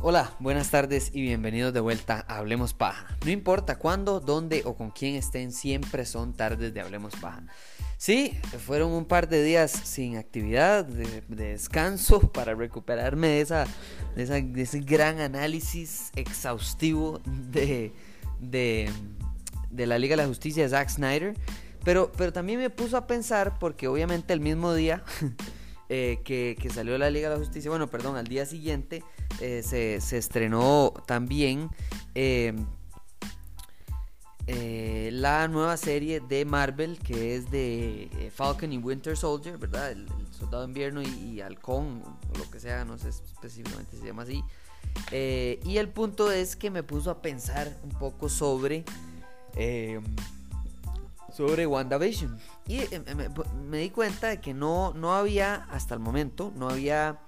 Hola, buenas tardes y bienvenidos de vuelta a Hablemos Paja. No importa cuándo, dónde o con quién estén, siempre son tardes de Hablemos Paja. Sí, fueron un par de días sin actividad, de, descanso, para recuperarme de, esa, de, ese gran análisis exhaustivo de, de, la Liga de la Justicia de Zack Snyder. Pero, pero también me puso a pensar, porque obviamente el mismo día eh, que, salió la Liga de la Justicia, bueno, perdón, al día siguiente eh, se, se, estrenó también eh, eh, la nueva serie de Marvel que es de eh, Falcon y Winter Soldier, ¿verdad? El, Soldado de Invierno y, Halcón, o lo que sea, no sé específicamente si se llama así. Eh, y el punto es que me puso a pensar un poco sobre. sobre WandaVision. Y me, di cuenta de que no, no había, hasta el momento, no había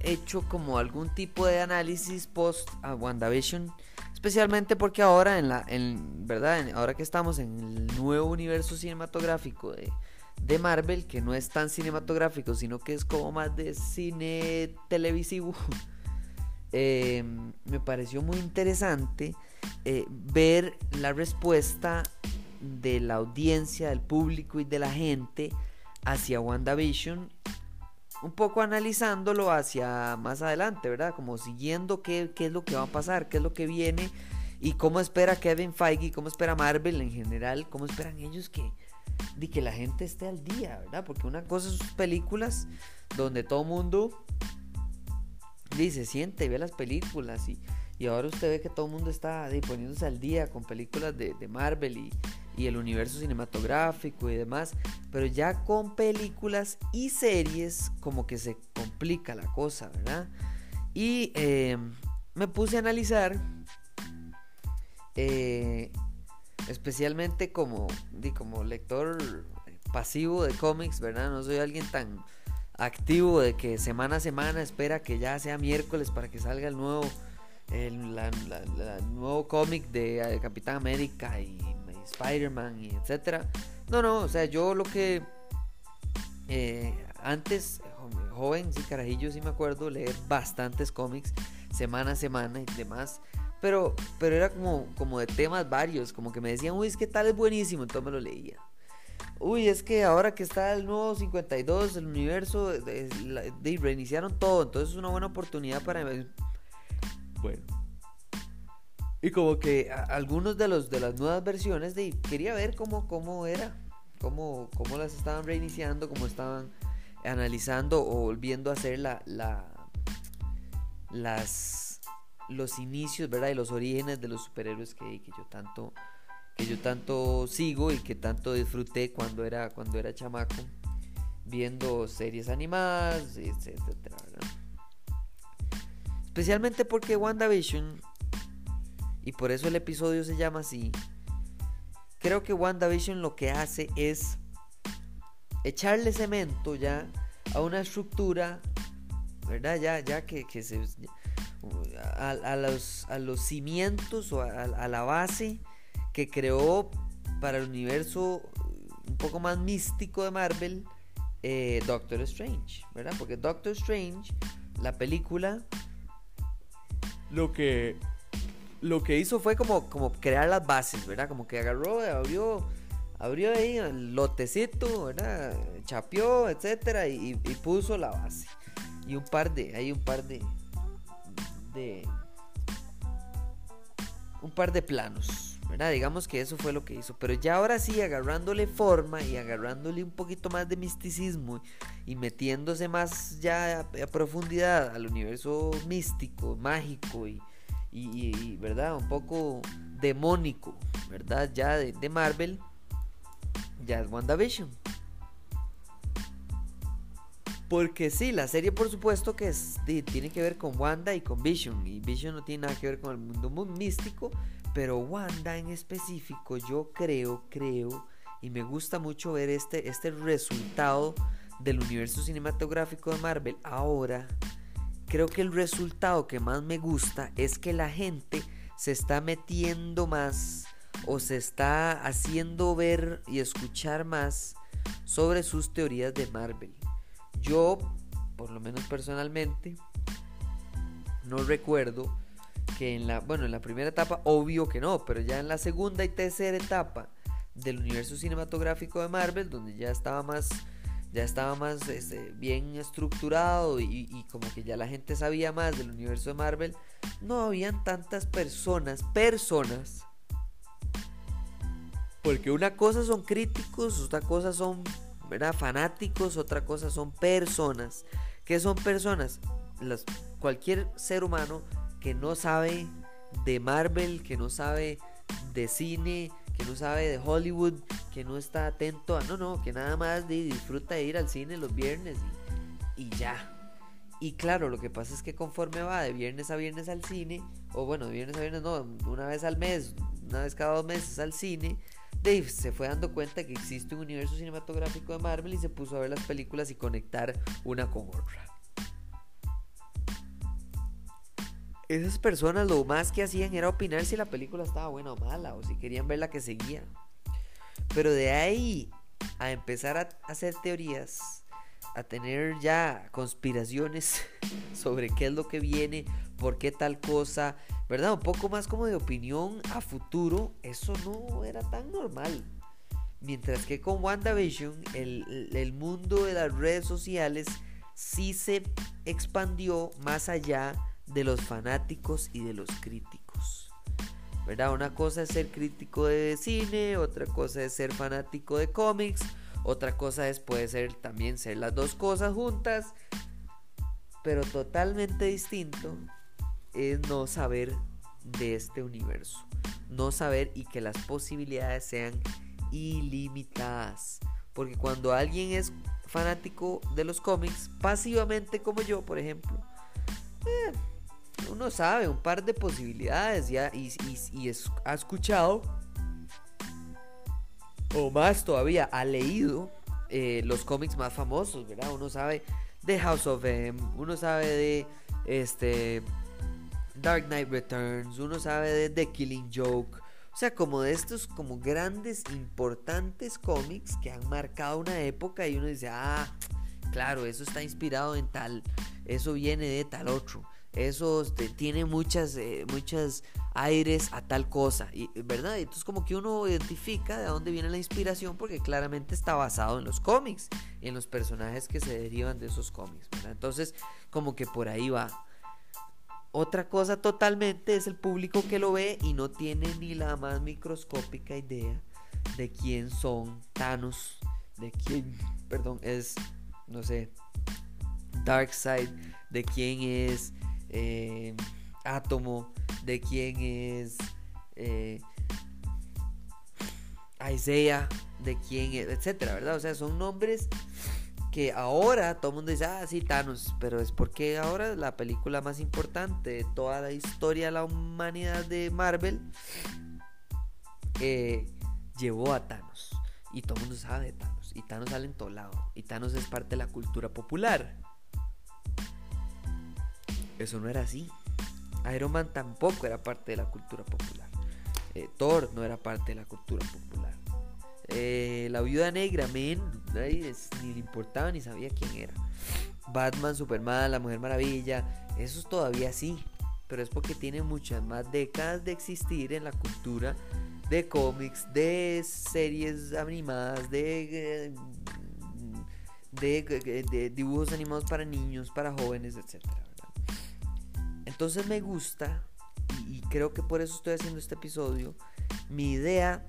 hecho como algún tipo de análisis post a WandaVision especialmente porque ahora en la en verdad ahora que estamos en el nuevo universo cinematográfico de, de, Marvel que no es tan cinematográfico sino que es como más de cine televisivo em, me pareció muy interesante eh, ver la respuesta de la audiencia del público y de la gente hacia WandaVision un poco analizándolo hacia más adelante, ¿verdad? Como siguiendo qué, es lo que va a pasar, qué es lo que viene y cómo espera Kevin Feige, cómo espera Marvel en general, cómo esperan ellos que, de que la gente esté al día, ¿verdad? Porque una cosa son sus películas donde todo mundo dice, siente ve las películas y, y ahora usted ve que todo el mundo está poniéndose al día con películas de, de Marvel y, y el universo cinematográfico y demás, pero ya con películas y series como que se complica la cosa, ¿verdad? Y eh, me puse a analizar, eh, especialmente como, como lector pasivo de cómics, ¿verdad? No soy alguien tan activo de que semana a semana espera que ya sea miércoles para que salga el nuevo el nuevo cómic de eh, Capitán América y Spider-Man y etcétera. No, no, o sea, yo lo que eh, antes, joven, sí, carajillo, sí me acuerdo, leer bastantes cómics semana a semana y demás. Pero, pero era como, como de temas varios, como que me decían, uy, es que tal es buenísimo, entonces me lo leía. Uy, es que ahora que está el nuevo 52, el universo, de, reiniciaron todo, entonces es una buena oportunidad para... Bueno, y como que algunos de los de las nuevas versiones de quería ver cómo, cómo era, cómo, cómo las estaban reiniciando, cómo estaban analizando o volviendo a hacer la, la las los inicios, ¿verdad? Y los orígenes de los superhéroes que, que yo tanto que yo tanto sigo y que tanto disfruté cuando era cuando era chamaco viendo series animadas, etcétera, Especialmente porque WandaVision y por eso el episodio se llama así. Creo que WandaVision lo que hace es echarle cemento ya a una estructura, ¿verdad? Ya, ya que, se... A, los, a los cimientos o a, la base que creó para el universo un poco más místico de Marvel, eh, Doctor Strange, ¿verdad? Porque Doctor Strange, la película, lo que lo que hizo fue como, como crear las bases, ¿verdad? Como que agarró, abrió, abrió ahí el lotecito, ¿verdad? Chapeó, etcétera, y, puso la base. Y un par de, hay un par de, de, un par de planos, ¿verdad? Digamos que eso fue lo que hizo. Pero ya ahora sí, agarrándole forma y agarrándole un poquito más de misticismo y metiéndose más ya a profundidad al universo místico, mágico y y, ¿verdad? Un poco demónico, ¿verdad? Ya de, Marvel, ya es WandaVision. Porque sí, la serie por supuesto que tiene que ver con Wanda y con Vision. Y Vision no tiene nada que ver con el mundo místico. Pero Wanda en específico, yo creo, creo, y me gusta mucho ver este, este resultado del universo cinematográfico de Marvel ahora creo que el resultado que más me gusta es que la gente se está metiendo más o se está haciendo ver y escuchar más sobre sus teorías de Marvel. Yo, por lo menos personalmente, no recuerdo que en la, bueno, en la primera etapa, obvio que no, pero ya en la segunda y tercera etapa del universo cinematográfico de Marvel, donde ya estaba más, ya estaba más este, bien estructurado y, como que ya la gente sabía más del universo de Marvel, no habían tantas personas, personas porque una cosa son críticos, otra cosa son fanáticos, otra cosa son personas. ¿Qué son personas? Las, cualquier ser humano que no sabe de Marvel, que no sabe de cine, que no sabe de Hollywood, que no está atento a... No, no, que nada más disfruta de ir al cine los viernes y, y ya. Y claro, lo que pasa es que conforme va de viernes a viernes al cine, o bueno, de viernes a viernes no, una vez al mes, una vez cada dos meses al cine, Dave se fue dando cuenta que existe un universo cinematográfico de Marvel y se puso a ver las películas y conectar una con otra. Esas personas lo más que hacían era opinar si la película estaba buena o mala o si querían ver la que seguía. Pero de ahí a empezar a hacer teorías, a tener ya conspiraciones sobre qué es lo que viene, por qué tal cosa, ¿verdad? Un poco más como de opinión a futuro, eso no era tan normal. Mientras que con WandaVision, el, el mundo de las redes sociales sí se expandió más allá de los fanáticos y de los críticos. ¿Verdad? Una cosa es ser crítico de cine, otra cosa es ser fanático de cómics, otra cosa es puede ser también ser las dos cosas juntas, pero totalmente distinto es no saber de este universo. No saber y que las posibilidades sean ilimitadas. Porque cuando alguien es fanático de los cómics, pasivamente como yo, por ejemplo, eh, uno sabe un par de posibilidades y, y, ha escuchado, o más todavía, ha leído eh, los cómics más famosos, ¿verdad? Uno sabe de House of M, uno sabe de este Dark Knight Returns, uno sabe de The Killing Joke, o sea, como de estos como grandes, importantes cómics que han marcado una época y uno dice, ah, claro, eso está inspirado en tal, eso viene de tal otro, eso tiene muchas, eh, muchas aires a tal cosa, y, ¿verdad? Entonces como que uno identifica de dónde viene la inspiración porque claramente está basado en los cómics, en los personajes que se derivan de esos cómics. Entonces como que por ahí va. Otra cosa totalmente es el público que lo ve y no tiene ni la más microscópica idea de quién son Thanos, de quién, perdón, es, no sé, Darkseid, de quién es eh, Átomo, de quién es eh, Isaiah, de quién es, etcétera, ¿verdad? O sea, son nombres que ahora todo el mundo dice, ah, sí, Thanos, pero es porque ahora la película más importante de toda la historia de la humanidad de Marvel eh, llevó a Thanos. Y todo el mundo sabe de Thanos. Y Thanos sale en todo lado. Y Thanos es parte de la cultura popular. Eso no era así. Iron Man tampoco era parte de la cultura popular. Eh, Thor no era parte de la cultura popular. Eh, la viuda negra, men, nadie ni le importaba ni sabía quién era. Batman, Superman, la Mujer Maravilla, eso es todavía sí, pero es porque tiene muchas más décadas de existir en la cultura de cómics, de series animadas, de, de, dibujos animados para niños, para jóvenes, etc. Entonces me gusta, y creo que por eso estoy haciendo este episodio, mi idea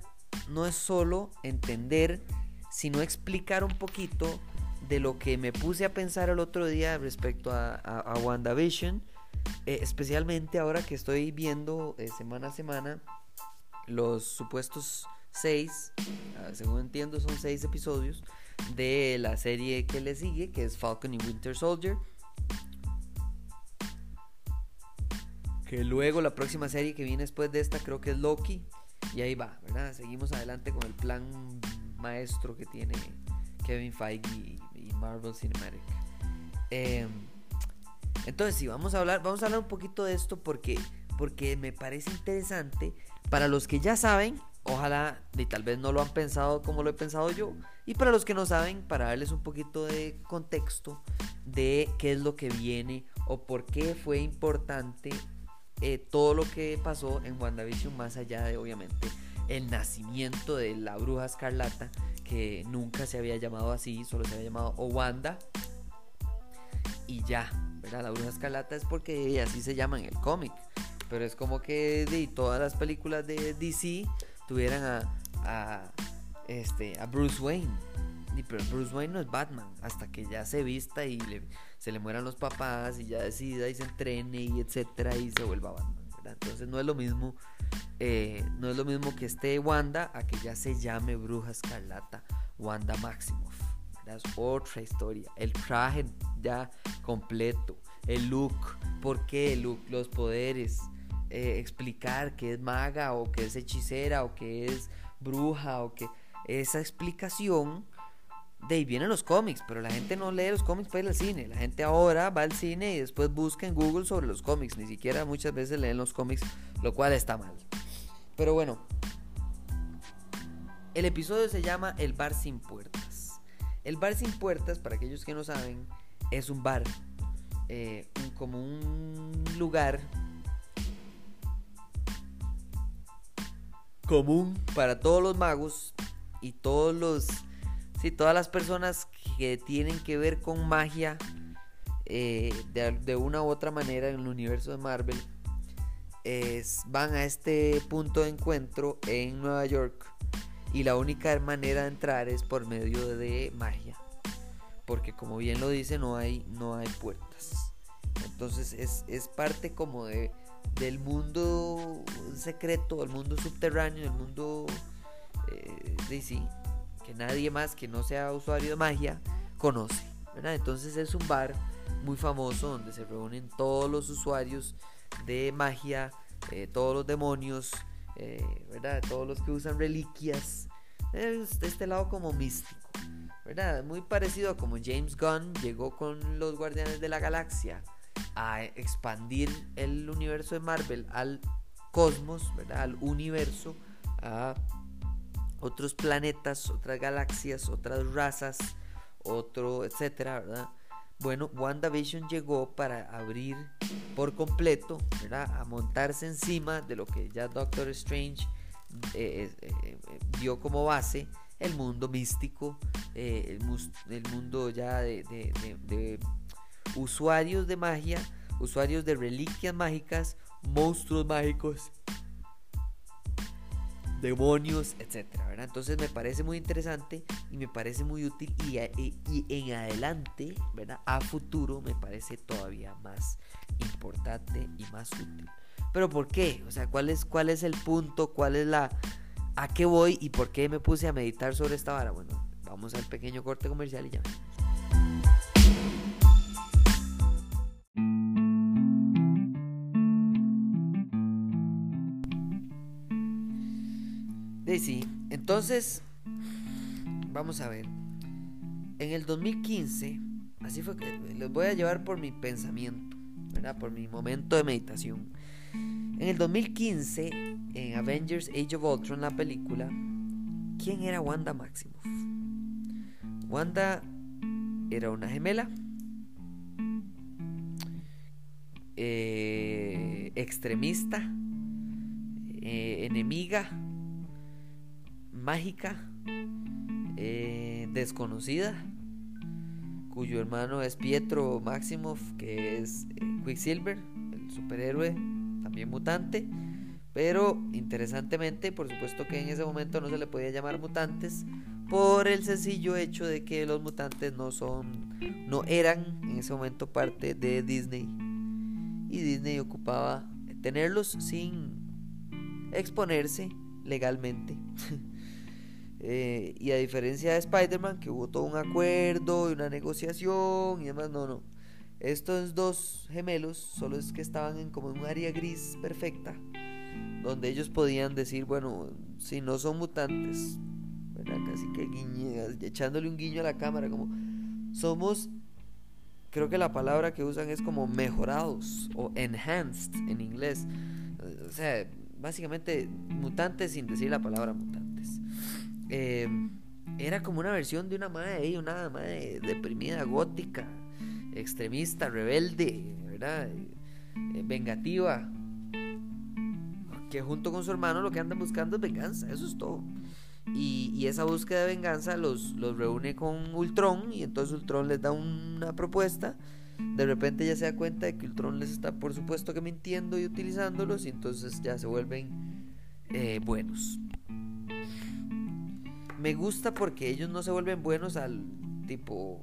no es solo entender, sino explicar un poquito de lo que me puse a pensar el otro día respecto a, WandaVision, eh, especialmente ahora que estoy viendo eh, semana a semana los supuestos seis, ah, según entiendo son seis episodios de la serie que le sigue, que es Falcon y Winter Soldier. Luego la próxima serie que viene después de esta creo que es Loki. Y ahí va, ¿verdad? Seguimos adelante con el plan maestro que tiene Kevin Feige y, Marvel Cinematic. Em, Entonces, sí, vamos a hablar, vamos a hablar un poquito de esto porque, porque me parece interesante para los que ya saben, ojalá y tal vez no lo han pensado como lo he pensado yo, y para los que no saben, para darles un poquito de contexto de qué es lo que viene o por qué fue importante eh, todo lo que pasó en WandaVision, más allá de obviamente el nacimiento de la bruja escarlata, que nunca se había llamado así, solo se había llamado O Wanda, y ya, ¿verdad? La bruja escarlata es porque así se llama en el cómic, pero es como que de, todas las películas de DC tuvieran a, este, a Bruce Wayne. Pero Bruce Wayne no es Batman hasta que ya se vista y se le mueran los papás y ya decida y se entrene y etcétera y se vuelva Batman. Entonces no es lo mismo, eh, no es lo mismo que esté Wanda a que ya se llame Bruja Escarlata, Wanda Maximoff. Es otra historia. El traje ya completo, el look, por qué el look, los poderes, eh, explicar que es maga o que es hechicera o que es bruja o que esa explicación de ahí vienen los cómics, pero la gente no lee los cómics para ir al cine. La gente ahora va al cine y después busca en Google sobre los cómics. Ni siquiera muchas veces leen los cómics, lo cual está mal. Pero bueno, el episodio se llama El bar sin puertas. El bar sin puertas, para aquellos que no saben, es un bar, eh, como un lugar común para todos los magos y todos los Todas las personas que tienen que ver con magia eh, de, una u otra manera en el universo de Marvel van a este punto de encuentro en Nueva York y la única manera de entrar es por medio de magia porque como bien lo dice no hay no hay puertas. Entonces es, parte como de del mundo secreto del mundo subterráneo del mundo eh, sí que nadie más que no sea usuario de magia conoce. Entonces es un bar muy famoso donde se reúnen todos los usuarios de magia, eh, todos los demonios, eh, ¿verdad? todos los que usan reliquias. Es de este lado como místico. ¿verdad? Muy parecido a como James Gunn llegó con los Guardianes de la Galaxia a expandir el universo de Marvel al cosmos, ¿verdad? al universo, a otros planetas, otras galaxias, otras razas, otro, etcétera, ¿verdad? Bueno, WandaVision llegó para abrir por completo, ¿verdad? A montarse encima de lo que ya Doctor Strange eh, eh, eh, dio como base, el mundo místico, el, mundo ya de usuarios de magia, usuarios de reliquias mágicas, monstruos mágicos demonios, etcétera, ¿verdad? Entonces me parece muy interesante y me parece muy útil y, en adelante, ¿verdad? A futuro me parece todavía más importante y más útil. Pero ¿por qué? O sea, ¿cuál es, cuál es el punto? ¿Cuál es la... ¿A qué voy y por qué me puse a meditar sobre esta vara? Bueno, vamos al pequeño corte comercial y ya. Sí. Entonces, vamos a ver. En el 2015, así fue que les voy a llevar por mi pensamiento, ¿verdad? Por mi momento de meditación. En el 2015, en Avengers Age of Ultron, la película, ¿quién era Wanda Maximoff? Wanda era una gemela, eh, extremista, eh, enemiga mágica, eh, desconocida, cuyo hermano es Pietro Maximoff, que es eh, Quicksilver, el superhéroe, también mutante. Pero interesantemente, por supuesto que en ese momento no se le podía llamar mutantes por el sencillo hecho de que los mutantes no son, no eran en ese momento parte de Disney y Disney ocupaba tenerlos sin exponerse legalmente. Eh, y a diferencia de Spider-Man, que hubo todo un acuerdo y una negociación y demás, no, no. Estos dos gemelos solo es que estaban en como un área gris perfecta, donde ellos podían decir, bueno, si no son mutantes, casi que echándole un guiño a la cámara, como somos creo que la palabra que usan es como mejorados o enhanced en inglés. O sea, básicamente mutantes sin decir la palabra mutantes. Eh, era como una versión de una madre, una madre deprimida, gótica, extremista, rebelde, ¿verdad? Eh, vengativa. Que junto con su hermano lo que andan buscando es venganza, eso es todo. Y, esa búsqueda de venganza los, los reúne con Ultron y entonces Ultron les da una propuesta. De repente ya se da cuenta de que Ultron les está por supuesto que mintiendo y utilizándolos y entonces ya se vuelven eh, buenos. Me gusta porque ellos no se vuelven buenos al tipo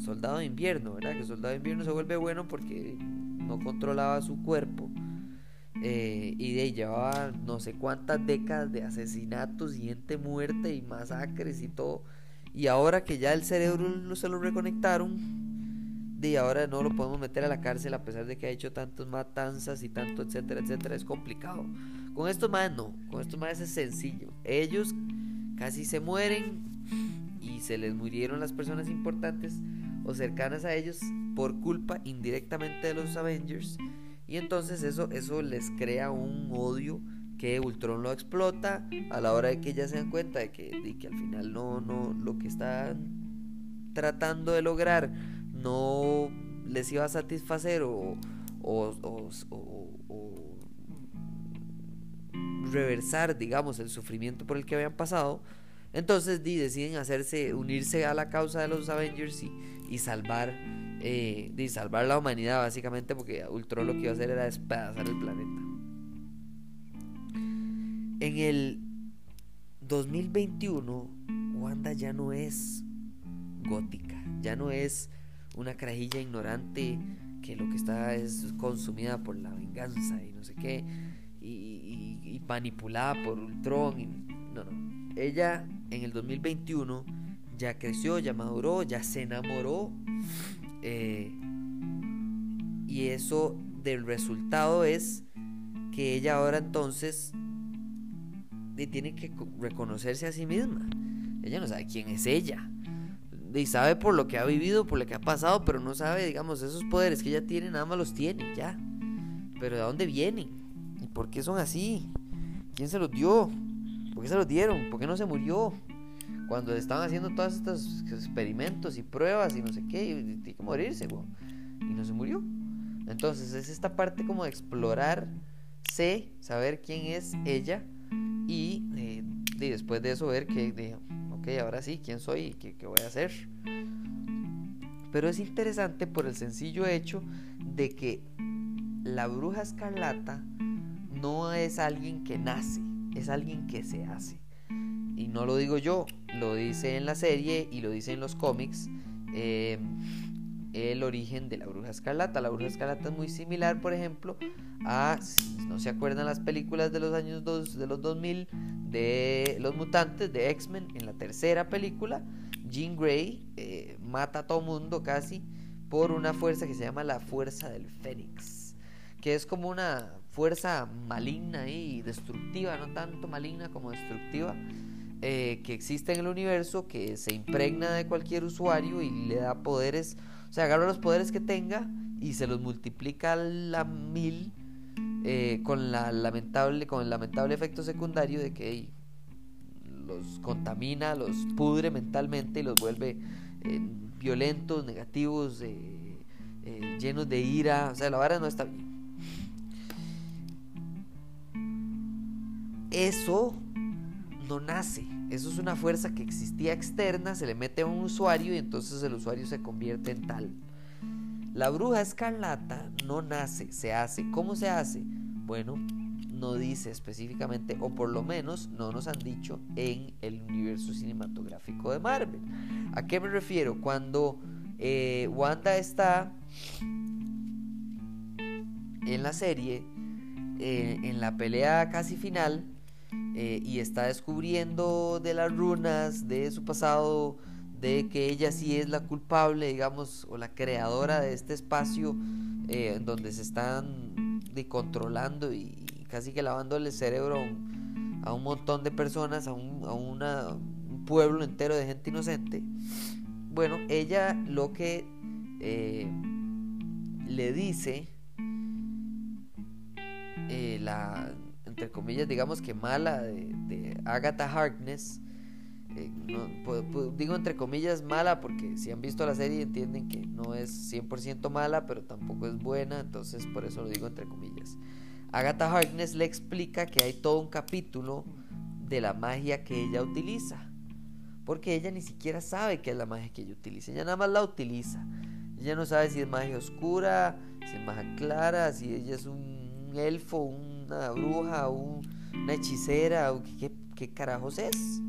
soldado de invierno, ¿verdad? Que soldado de invierno se vuelve bueno porque no controlaba su cuerpo eh, y de llevaba no sé cuántas décadas de asesinatos y gente muerta y masacres y todo. Y ahora que ya el cerebro se lo reconectaron, de ahora no lo podemos meter a la cárcel a pesar de que ha hecho tantas matanzas y tanto, etcétera, etcétera. Es complicado. Con estos más no, con estos más es sencillo. Ellos casi se mueren y se les murieron las personas importantes o cercanas a ellos por culpa indirectamente de los Avengers. Y entonces eso, eso les crea un odio que Ultron lo explota a la hora de que ya se dan cuenta de que, que al final no, no, lo que están tratando de lograr no les iba a satisfacer o, o, reversar, digamos, el sufrimiento por el que habían pasado. Entonces deciden hacerse, unirse a la causa de los Avengers y, y salvar eh, salvar la humanidad básicamente porque Ultron lo que iba a hacer era despedazar el planeta. En el 2021 Wanda ya no es gótica, ya no es una carajilla ignorante que lo que está es consumida por la venganza y no sé qué manipulada por Ultron. Y, no, no. Ella en el 2021 ya creció, ya maduró, ya se enamoró eh, y eso del resultado es que ella ahora entonces tiene que reconocerse a sí misma. Ella no sabe quién es ella. Y sabe por lo que ha vivido, por lo que ha pasado, pero no sabe, digamos, esos poderes que ella tiene, nada más los tiene, ya. Pero ¿de dónde vienen? ¿Y por qué son así? ¿Quién se los dio? ¿Por qué se los dieron? ¿Por qué no se murió? cuando estaban haciendo todos estos experimentos y pruebas y no sé qué, y tiene que morirse, y no se murió. Entonces es esta parte como de explorar, sé, saber quién es ella y, eh, después de eso ver que, ok, ahora sí, quién soy y qué voy a hacer. Pero es interesante por el sencillo hecho de que la bruja escarlata no es alguien que nace, es alguien que se hace y no lo digo yo, lo dice en la serie y lo dice en los cómics, eh, el origen de la bruja escarlata. La bruja escarlata es muy similar, por ejemplo, a, si no se acuerdan las películas de los años dos, de los 2000 de los mutantes de X-Men, en la tercera película, Jean Grey eh, mata a todo mundo casi por una fuerza que se llama la fuerza del Fénix, que es como una fuerza maligna y destructiva, no tanto maligna como destructiva, eh, que existe en el universo, que se impregna de cualquier usuario y le da poderes, o sea, agarra los poderes que tenga y se los multiplica a la mil eh, con, la lamentable, con el lamentable efecto secundario de que los contamina, los pudre mentalmente y los vuelve eh, violentos, negativos, llenos de ira, o sea, la vara no está bien. Eso no nace. Eso es una fuerza que existía externa, se le mete a un usuario y entonces el usuario se convierte en tal. La bruja escarlata no nace, se hace. ¿Cómo se hace? Bueno, no dice específicamente, o por lo menos no nos han dicho en el universo cinematográfico de Marvel. ¿A qué me refiero? Cuando eh, Wanda está en la serie, eh, en la pelea casi final, eh, y está descubriendo de las runas, de su pasado, de que ella sí es la culpable, digamos, o la creadora de este espacio eh, en donde se están de, controlando y, casi que lavándole el cerebro a un, montón de personas, a, un, a un pueblo entero de gente inocente. Bueno, ella lo que eh, le dice eh, la, entre comillas, digamos que mala de, Agatha Harkness. Eh, digo entre comillas mala porque si han visto la serie entienden que no es 100% mala, pero tampoco es buena, entonces por eso lo digo entre comillas. Agatha Harkness le explica que hay todo un capítulo de la magia que ella utiliza, porque ella ni siquiera sabe qué es la magia que ella utiliza, ella nada más la utiliza. Ella no sabe si es magia oscura, si es magia clara, si ella es un elfo, una bruja, una hechicera, qué, carajos es.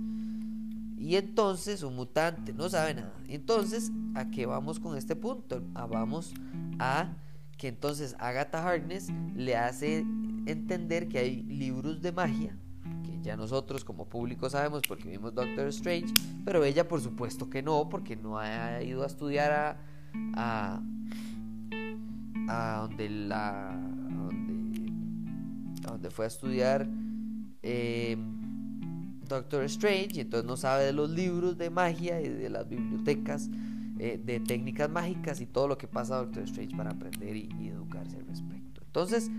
Y entonces un mutante no sabe nada. Entonces, ¿a qué vamos con este punto? Ah, vamos a que entonces Agatha Harkness le hace entender que hay libros de magia, que ya nosotros como público sabemos porque vimos Doctor Strange, pero ella por supuesto que no, porque no ha ido a estudiar a, a, donde la donde, fue a estudiar eh, Doctor Strange y entonces no sabe de los libros de magia y de las bibliotecas eh, de técnicas mágicas y todo lo que pasa a Doctor Strange para aprender y, educarse al respecto. Entonces,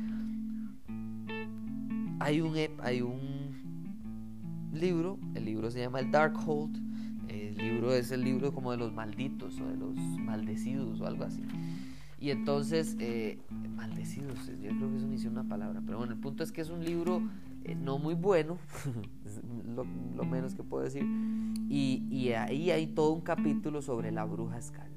hay un, hay un libro, el libro se llama el Darkhold, el libro es el libro como de los malditos o de los maldecidos o algo así. Y entonces, eh, maldecidos, yo creo que eso ni una palabra, pero bueno, el punto es que es un libro eh, no muy bueno, lo, menos que puedo decir, y, ahí hay todo un capítulo sobre la bruja escarlata.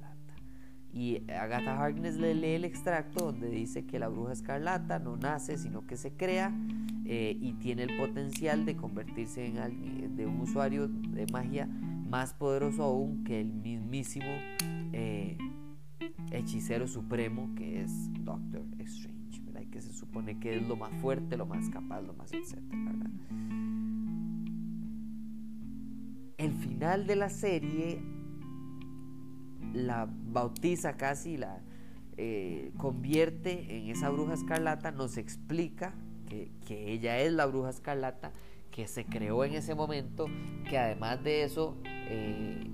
Y Agatha Harkness le lee el extracto donde dice que la bruja escarlata no nace, sino que se crea eh, y tiene el potencial de convertirse en de un usuario de magia más poderoso aún que el mismísimo eh, hechicero supremo que es Doctor Strange, ¿verdad? que se supone que es lo más fuerte, lo más capaz, lo más etcétera. El final de la serie la bautiza casi, la eh, convierte en esa bruja escarlata, nos explica que, que ella es la bruja escarlata que se creó en ese momento, que además de eso eh,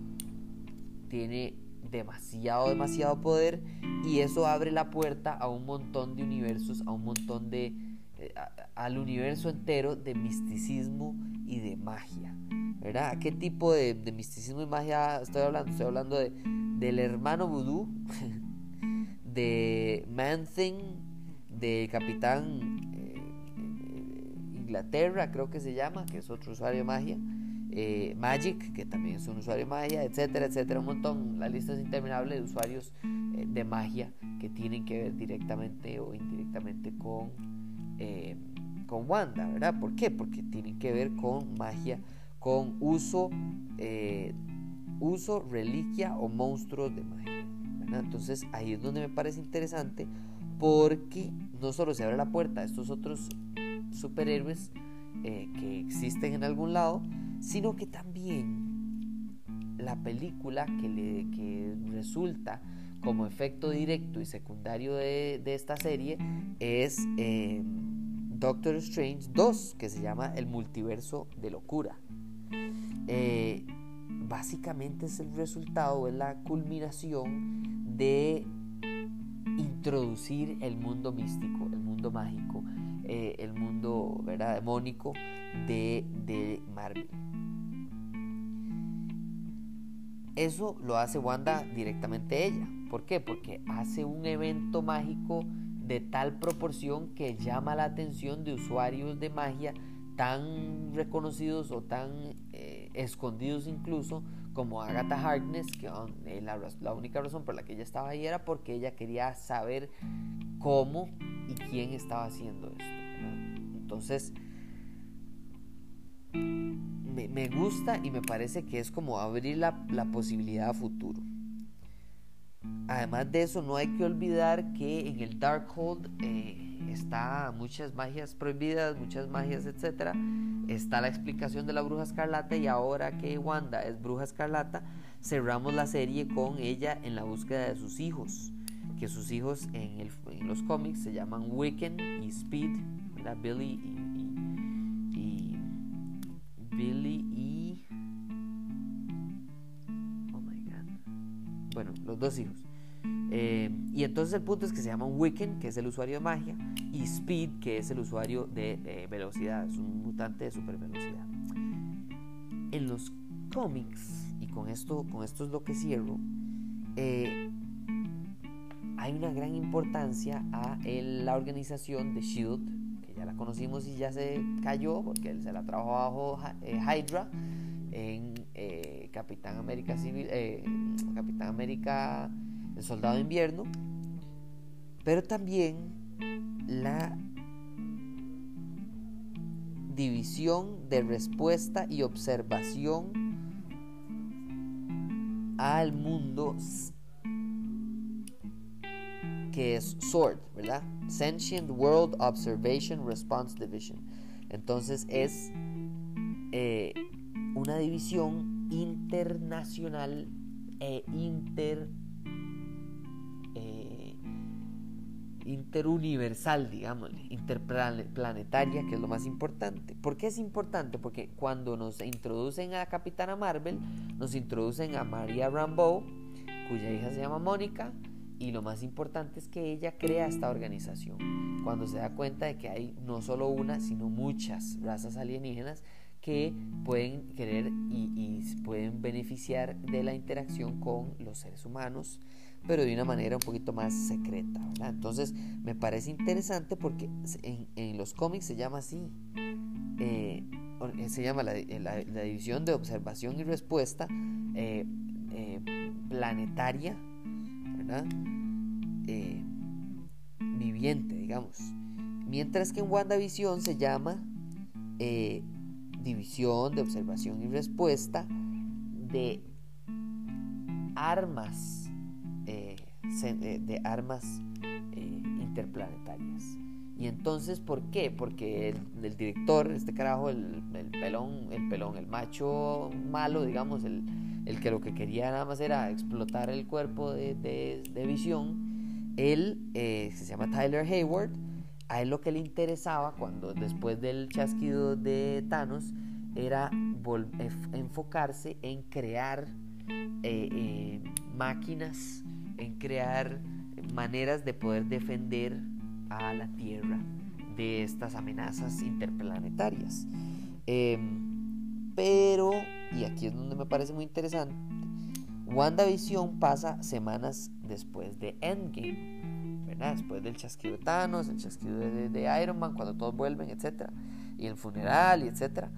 tiene demasiado, demasiado poder y eso abre la puerta a un montón de universos, a un montón de, eh, al universo entero de misticismo y de magia. ¿Verdad? ¿Qué tipo de, misticismo y magia estoy hablando? Estoy hablando de, del hermano vudú, de Man Thing, del capitán Inglaterra, creo que se llama, que es otro usuario de magia. Eh, Magic, que también es un usuario de magia, etcétera, etcétera, un montón. La lista es interminable de usuarios eh, de magia que tienen que ver directamente o indirectamente con, eh, con Wanda, ¿verdad? ¿Por qué? Porque tienen que ver con magia, con uso, uso, reliquia o monstruos de magia. Entonces ahí es donde me parece interesante porque no solo se abre la puerta a estos otros superhéroes eh, que existen en algún lado, sino que también la película que, le, que resulta como efecto directo y secundario de, esta serie es eh, Doctor Strange 2, que se llama El Multiverso de Locura. Eh, básicamente es el resultado, es la culminación de introducir el mundo místico, el mundo mágico eh, el mundo ¿verdad? demónico de, de Marvel. Eso lo hace Wanda directamente ella. ¿Por qué? Porque hace un evento mágico de tal proporción que llama la atención de usuarios de magia tan reconocidos o tan eh, escondidos incluso como Agatha Harkness, que eh, la, la, única razón por la que ella estaba ahí era porque ella quería saber cómo y quién estaba haciendo esto. Entonces, me, gusta y me parece que es como abrir la, posibilidad a futuro. Además de eso, no hay que olvidar que en el Darkhold eh, está muchas magias prohibidas, muchas magias, etc. Está la explicación de la bruja escarlata y ahora que Wanda es bruja escarlata, cerramos la serie con ella en la búsqueda de sus hijos. Que sus hijos en, en los cómics se llaman Wiccan y Speed Billy y, Billy y oh my god. Bueno los dos hijos. Eh, y entonces el punto es que se llama Wiccan, que es el usuario de magia, y Speed, que es el usuario de eh, velocidad, es un mutante de super velocidad. En los cómics, y con esto, con esto es lo que cierro, eh, hay una gran importancia a la organización de Shield, conocimos y ya se cayó porque él se la trabajó bajo Hydra en Capitán América Civil, Capitán América el soldado de invierno, pero también la división de respuesta y observación al mundo que es SWORD, ¿verdad? Sentient World Observation Response Division. Entonces es eh, una división internacional e inter interuniversal, digamos, interplanetaria, que es lo más importante. ¿Por qué es importante? Porque cuando nos introducen a Capitana Marvel, nos introducen a María Rambeau, cuya hija se llama Mónica, y lo más importante es que ella crea esta organización. Cuando se da cuenta de que hay no solo una, sino muchas razas alienígenas que pueden querer y, y pueden beneficiar de la interacción con los seres humanos pero de una manera un poquito más secreta, ¿verdad? Entonces me parece interesante porque en, los cómics se llama así, eh, se llama la, división de observación y respuesta eh, eh, planetaria, ¿verdad? viviente, digamos. Mientras que en WandaVision se llama división de observación y respuesta de armas eh, de armas eh, interplanetarias. Y entonces, ¿por qué? Porque el, director, este carajo, el, pelón, el pelón, el macho malo, digamos, el, el, que lo que quería nada más era explotar el cuerpo de, de, visión, él, eh, se llama Tyler Hayward, a él lo que le interesaba cuando después del chasquido de Thanos era enfocarse en crear máquinas en crear maneras de poder defender a la Tierra de estas amenazas interplanetarias. Em, pero, y aquí es donde me parece muy interesante, WandaVision pasa semanas después de Endgame. Después del chasquido de Thanos, el chasquido de, Iron Man, cuando todos vuelven, etc. Y el funeral, etc.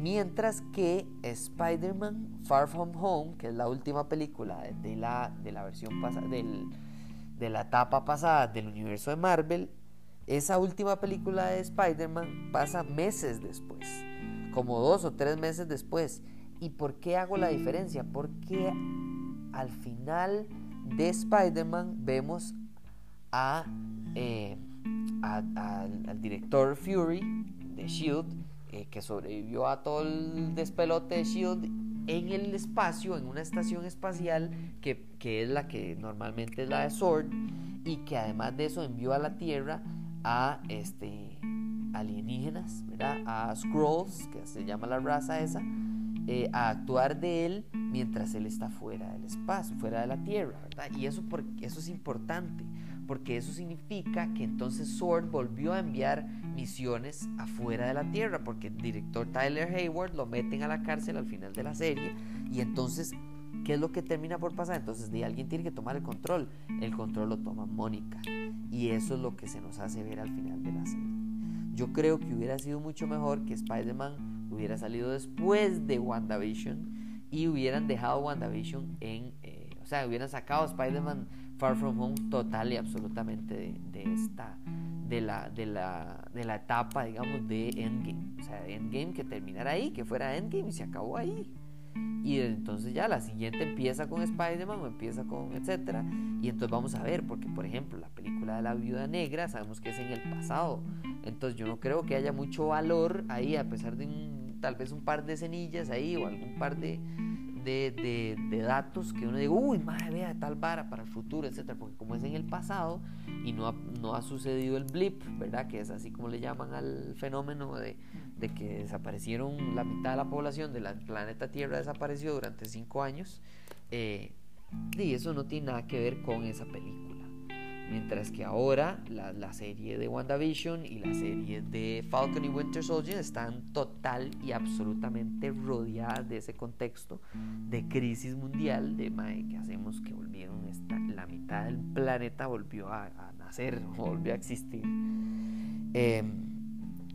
Mientras que Spider-Man Far From Home, que es la última película de la, de la versión pasada, de la etapa pasada del universo de Marvel, esa última película de Spider-Man pasa meses después, como dos o tres meses después. ¿Y por qué hago la diferencia? Porque al final de Spider-Man vemos a, eh, al director Fury de Shield eh, que sobrevivió a todo el despelote de Shield en el espacio, en una estación espacial que, que, es la que normalmente es la de Sword y que además de eso envió a la Tierra a este, alienígenas, ¿verdad? a Scrolls, que se llama la raza esa, eh, a actuar de él mientras él está fuera del espacio, fuera de la Tierra, ¿verdad? Y eso, eso es importante, porque eso significa que entonces Sword volvió a enviar misiones afuera de la Tierra, porque el director Tyler Hayward lo meten a la cárcel al final de la serie y entonces, ¿qué es lo que termina por pasar? Entonces de alguien tiene que tomar el control, el control lo toma Mónica y eso es lo que se nos hace ver al final de la serie. Yo creo que hubiera sido mucho mejor que Spider-Man hubiera salido después de WandaVision y hubieran dejado WandaVision en, eh, o sea, hubieran sacado Spider-Man Far From Home total y absolutamente de, de esta de la, de, la, de la etapa, digamos, de Endgame. O sea, Endgame que terminara ahí, que fuera Endgame y se acabó ahí. Y entonces ya la siguiente empieza con Spider-Man o empieza con etcétera. Y entonces vamos a ver, porque por ejemplo la película de la viuda negra sabemos que es en el pasado. Entonces yo no creo que haya mucho valor ahí, a pesar de un, tal vez un par de cenillas ahí o algún par de, de, de, datos que uno diga, uy, madre, vea tal vara para el futuro, etcétera, porque como es en el pasado y no ha, no ha sucedido el blip, ¿verdad? Que es así como le llaman al fenómeno de, de que desaparecieron la mitad de la población del planeta Tierra desapareció durante cinco años. Eh, y eso no tiene nada que ver con esa película. Mientras que ahora la, la, serie de WandaVision y la serie de Falcon y Winter Soldier están total y absolutamente rodeadas de ese contexto de crisis mundial, de que hacemos que volvieron, esta, la mitad del planeta volvió a, a nacer, volvió a existir. Eh,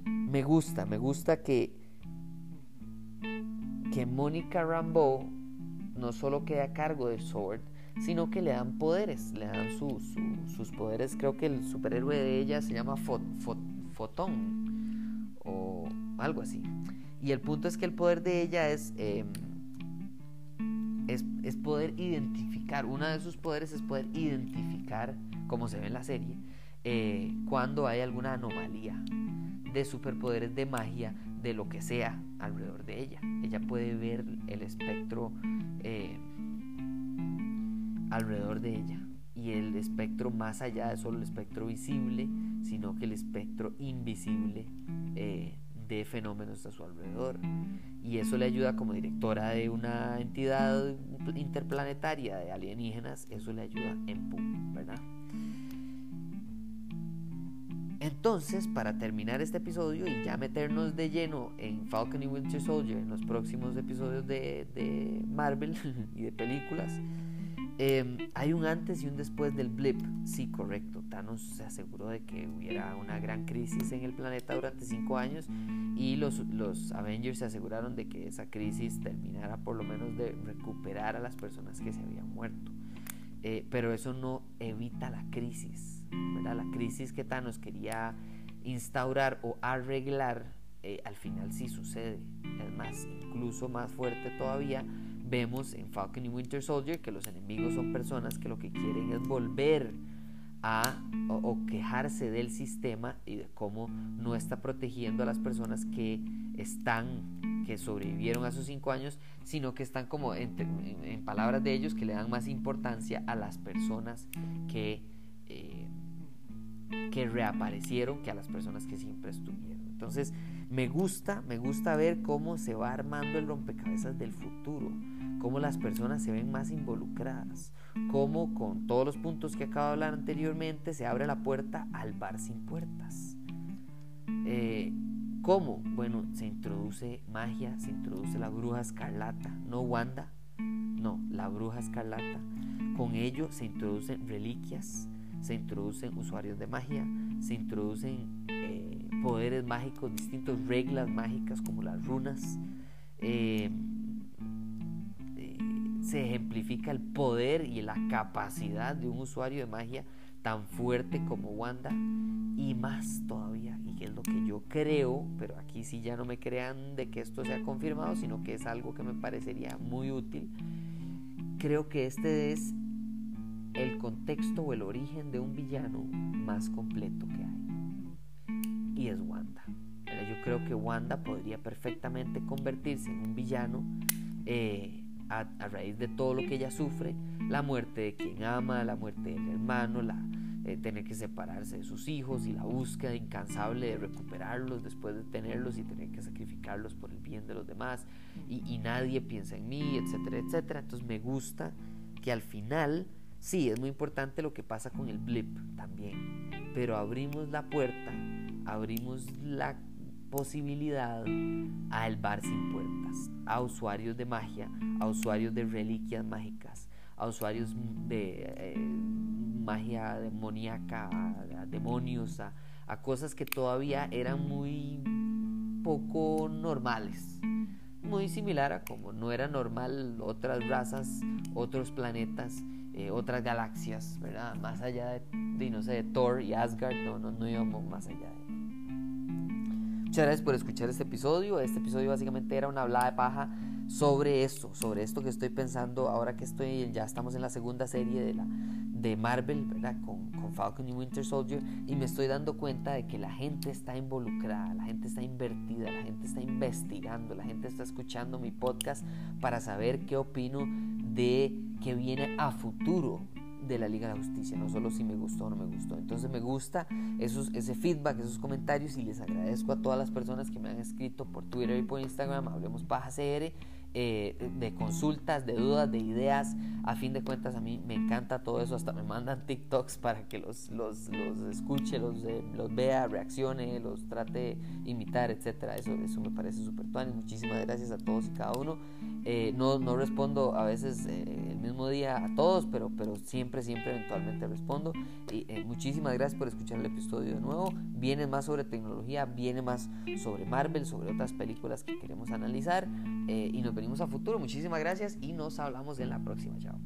me gusta, me gusta que, que Mónica Rambeau no solo quede a cargo de Sword, sino que le dan poderes, le dan sus poderes. Creo que el superhéroe de ella se llama Fotón o algo así. Y el punto es que el poder de ella es, em, es, es, poder identificar, uno de sus poderes es poder identificar, como se ve en la serie, eh, cuando hay alguna anomalía de superpoderes de magia, de lo que sea alrededor de ella. Ella puede ver el espectro. Eh, alrededor de ella y el espectro más allá de solo el espectro visible, sino que el espectro invisible eh, de fenómenos a su alrededor. Y eso le ayuda como directora de una entidad interplanetaria de alienígenas, eso le ayuda en PUM, ¿verdad? Entonces, para terminar este episodio y ya meternos de lleno en Falcon y Winter Soldier en los próximos episodios de, Marvel y de películas, Em, hay un antes y un después del blip. Sí, correcto. Thanos se aseguró de que hubiera una gran crisis en el planeta durante cinco años y los, los Avengers se aseguraron de que esa crisis terminara por lo menos de recuperar a las personas que se habían muerto. Eh, pero eso no evita la crisis, ¿verdad? La crisis que Thanos quería instaurar o arreglar, eh, al final sí sucede. Es más, incluso más fuerte todavía vemos en Falcon y Winter Soldier que los enemigos son personas que lo que quieren es volver a o, quejarse del sistema y de cómo no está protegiendo a las personas que están, que sobrevivieron a sus cinco años, sino que están como, en, palabras de ellos, que le dan más importancia a las personas que, que reaparecieron que a las personas que siempre estuvieron. Entonces, me gusta, me gusta ver cómo se va armando el rompecabezas del futuro cómo las personas se ven más involucradas, cómo con todos los puntos que acabo de hablar anteriormente se abre la puerta al bar sin puertas. Eh, ¿Cómo? Bueno, se introduce magia, se introduce la bruja escarlata, no Wanda, no, la bruja escarlata. Con ello se introducen reliquias, se introducen usuarios de magia, se introducen eh, poderes mágicos distintos, reglas mágicas como las runas. Eh, se ejemplifica el poder y la capacidad de un usuario de magia tan fuerte como Wanda y más todavía, y que es lo que yo creo, pero aquí sí ya no me crean de que esto sea confirmado, sino que es algo que me parecería muy útil. Creo que este es el contexto o el origen de un villano más completo que hay. Y es Wanda. Yo creo que Wanda podría perfectamente convertirse en un villano eh, a, raíz de todo lo que ella sufre, la muerte de quien ama, la muerte del hermano, la, eh, tener que separarse de sus hijos y la búsqueda incansable de recuperarlos después de tenerlos y tener que sacrificarlos por el bien de los demás y, y nadie piensa en mí, etcétera, etcétera. Entonces me gusta que al final, sí, es muy importante lo que pasa con el blip también, pero abrimos la puerta, abrimos la posibilidad al bar sin puertas, a usuarios de magia, a usuarios de reliquias mágicas, a usuarios de eh, magia demoníaca, a, demonios, a, cosas que todavía eran muy poco normales. Muy similar a como no era normal otras razas, otros planetas, eh, otras galaxias, ¿verdad? Más allá de, no sé, de Thor y Asgard, no, no, no íbamos más allá de Muchas gracias por escuchar este episodio. Este episodio básicamente era una hablada de paja sobre esto, sobre esto que estoy pensando ahora que estoy, ya estamos en la segunda serie de, la, de Marvel, ¿verdad? Con, con Falcon y Winter Soldier, y me estoy dando cuenta de que la gente está involucrada, la gente está invertida, la gente está investigando, la gente está escuchando mi podcast para saber qué opino de qué viene a futuro de la Liga de Justicia, no solo si me gustó o no me gustó. Entonces me gusta esos, ese feedback, esos comentarios y les agradezco a todas las personas que me han escrito por Twitter y por Instagram, hablemos paja CR. Eh, de consultas, de dudas, de ideas. A fin de cuentas, a mí me encanta todo eso. Hasta me mandan TikToks para que los, los, los escuche, los, eh, los vea, reaccione, los trate de imitar, etc. Eso, eso me parece súper tuani. Muchísimas gracias a todos y cada uno. Eh, no, no respondo a veces el mismo día a todos, pero, pero siempre, siempre eventualmente respondo. Y muchísimas gracias por escuchar el episodio de nuevo. Viene más sobre tecnología, viene más sobre Marvel, sobre otras películas que queremos analizar. y nos venimos vimos a futuro. Muchísimas gracias y nos hablamos en la próxima. Chao.